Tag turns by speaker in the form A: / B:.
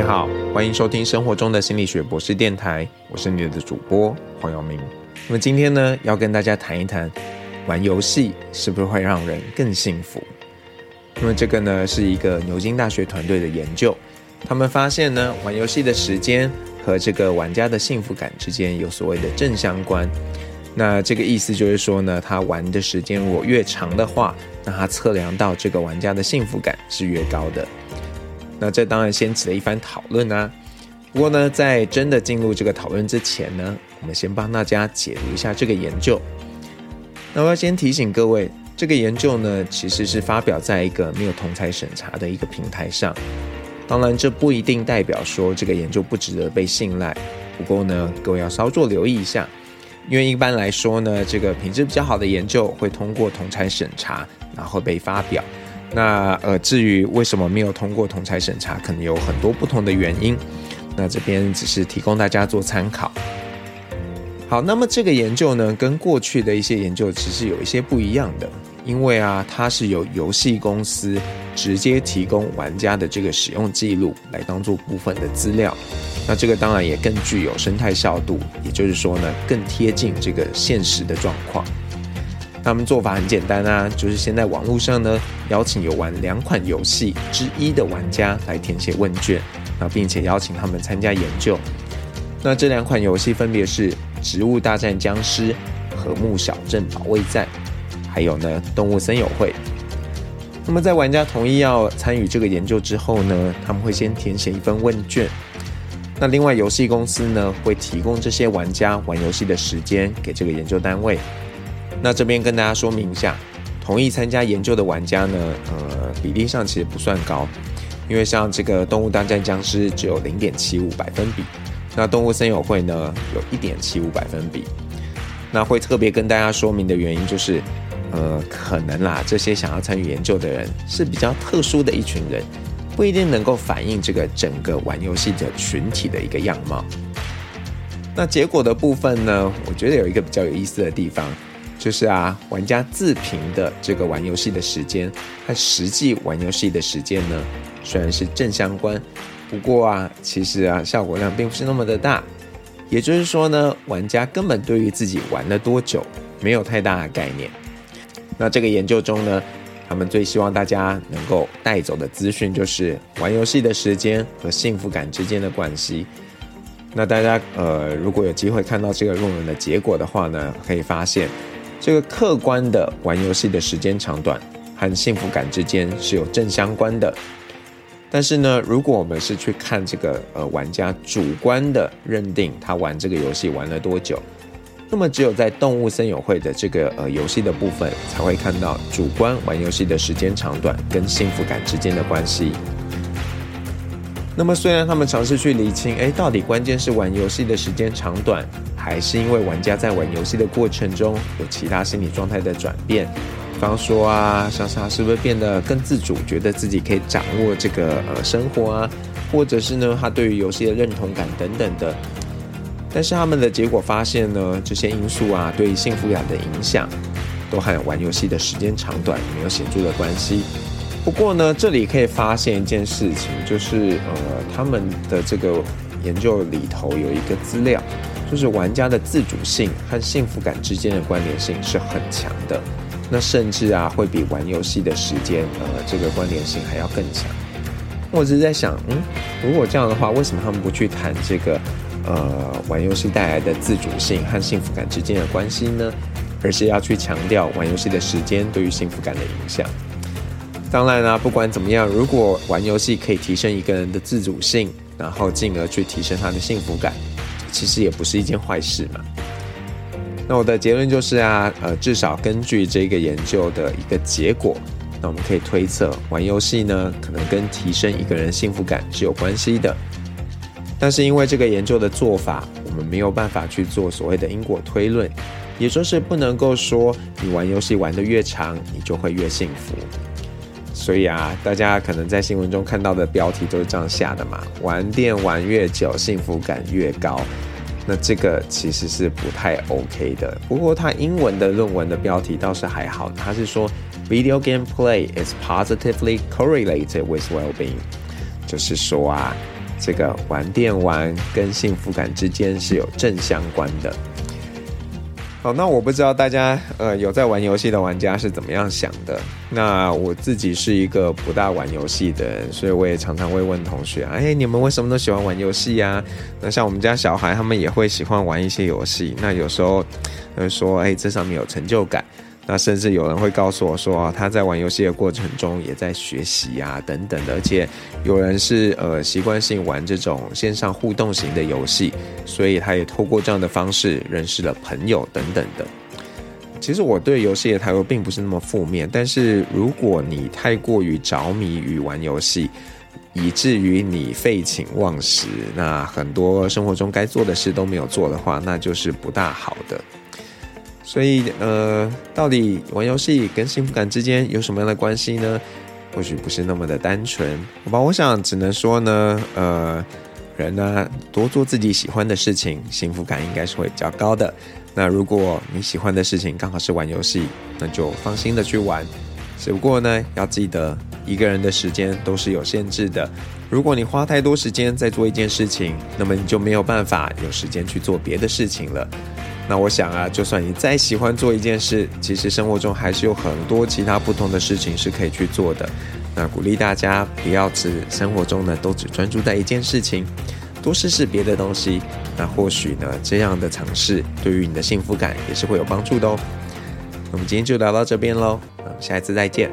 A: 你好，欢迎收听生活中的心理学博士电台，我是你的主播黄耀明。那么今天呢，要跟大家谈一谈，玩游戏是不是会让人更幸福？那么这个呢，是一个牛津大学团队的研究，他们发现呢，玩游戏的时间和这个玩家的幸福感之间有所谓的正相关。那这个意思就是说呢，他玩的时间如果越长的话，那他测量到这个玩家的幸福感是越高的。那这当然掀起了一番讨论啊。不过呢，在真的进入这个讨论之前呢，我们先帮大家解读一下这个研究。那我要先提醒各位，这个研究呢，其实是发表在一个没有同才审查的一个平台上。当然，这不一定代表说这个研究不值得被信赖。不过呢，各位要稍作留意一下。因为一般来说呢，这个品质比较好的研究会通过同才审查，然后被发表。那呃，至于为什么没有通过同才审查，可能有很多不同的原因。那这边只是提供大家做参考。好，那么这个研究呢，跟过去的一些研究其实有一些不一样的，因为啊，它是由游戏公司直接提供玩家的这个使用记录来当做部分的资料。那这个当然也更具有生态效度，也就是说呢，更贴近这个现实的状况。他们做法很简单啊，就是先在网络上呢邀请有玩两款游戏之一的玩家来填写问卷，那并且邀请他们参加研究。那这两款游戏分别是《植物大战僵尸》和《木小镇保卫战》，还有呢《动物森友会》。那么在玩家同意要参与这个研究之后呢，他们会先填写一份问卷。那另外，游戏公司呢会提供这些玩家玩游戏的时间给这个研究单位。那这边跟大家说明一下，同意参加研究的玩家呢，呃，比例上其实不算高，因为像这个《动物大战僵尸》只有零点七五百分比，那《动物森友会》呢有一点七五百分比。那会特别跟大家说明的原因就是，呃，可能啦，这些想要参与研究的人是比较特殊的一群人。不一定能够反映这个整个玩游戏的群体的一个样貌。那结果的部分呢？我觉得有一个比较有意思的地方，就是啊，玩家自评的这个玩游戏的时间和实际玩游戏的时间呢，虽然是正相关，不过啊，其实啊，效果量并不是那么的大。也就是说呢，玩家根本对于自己玩了多久没有太大的概念。那这个研究中呢？他们最希望大家能够带走的资讯，就是玩游戏的时间和幸福感之间的关系。那大家呃，如果有机会看到这个论文的结果的话呢，可以发现，这个客观的玩游戏的时间长短和幸福感之间是有正相关的。但是呢，如果我们是去看这个呃玩家主观的认定，他玩这个游戏玩了多久。那么，只有在动物森友会的这个呃游戏的部分，才会看到主观玩游戏的时间长短跟幸福感之间的关系。那么，虽然他们尝试去厘清，哎，到底关键是玩游戏的时间长短，还是因为玩家在玩游戏的过程中有其他心理状态的转变？比方说啊，像是他是不是变得更自主，觉得自己可以掌握这个呃生活啊，或者是呢，他对于游戏的认同感等等的。但是他们的结果发现呢，这些因素啊，对幸福感的影响，都和玩游戏的时间长短没有显著的关系。不过呢，这里可以发现一件事情，就是呃，他们的这个研究里头有一个资料，就是玩家的自主性和幸福感之间的关联性是很强的。那甚至啊，会比玩游戏的时间，呃，这个关联性还要更强。我只是在想，嗯，如果这样的话，为什么他们不去谈这个？呃，玩游戏带来的自主性和幸福感之间的关系呢，而是要去强调玩游戏的时间对于幸福感的影响。当然啦，不管怎么样，如果玩游戏可以提升一个人的自主性，然后进而去提升他的幸福感，其实也不是一件坏事嘛。那我的结论就是啊，呃，至少根据这个研究的一个结果，那我们可以推测，玩游戏呢，可能跟提升一个人幸福感是有关系的。但是因为这个研究的做法，我们没有办法去做所谓的因果推论，也就是不能够说你玩游戏玩得越长，你就会越幸福。所以啊，大家可能在新闻中看到的标题都是这样下的嘛，玩电玩越久，幸福感越高。那这个其实是不太 OK 的。不过他英文的论文的标题倒是还好，他是说 Video game play is positively correlated with well-being，就是说啊。这个玩电玩跟幸福感之间是有正相关的。好，那我不知道大家呃有在玩游戏的玩家是怎么样想的。那我自己是一个不大玩游戏的人，所以我也常常会问同学：哎，你们为什么都喜欢玩游戏呀？那像我们家小孩，他们也会喜欢玩一些游戏。那有时候会说：哎，这上面有成就感。那甚至有人会告诉我说，他在玩游戏的过程中也在学习啊，等等的。而且有人是呃习惯性玩这种线上互动型的游戏，所以他也透过这样的方式认识了朋友等等的。其实我对游戏的态度并不是那么负面，但是如果你太过于着迷于玩游戏，以至于你废寝忘食，那很多生活中该做的事都没有做的话，那就是不大好的。所以，呃，到底玩游戏跟幸福感之间有什么样的关系呢？或许不是那么的单纯，好吧？我想只能说呢，呃，人呢多做自己喜欢的事情，幸福感应该是会比较高的。那如果你喜欢的事情刚好是玩游戏，那就放心的去玩。只不过呢，要记得一个人的时间都是有限制的。如果你花太多时间在做一件事情，那么你就没有办法有时间去做别的事情了。那我想啊，就算你再喜欢做一件事，其实生活中还是有很多其他不同的事情是可以去做的。那鼓励大家不要只生活中呢都只专注在一件事情，多试试别的东西。那或许呢这样的尝试对于你的幸福感也是会有帮助的哦。那我们今天就聊到这边喽，那我们下一次再见。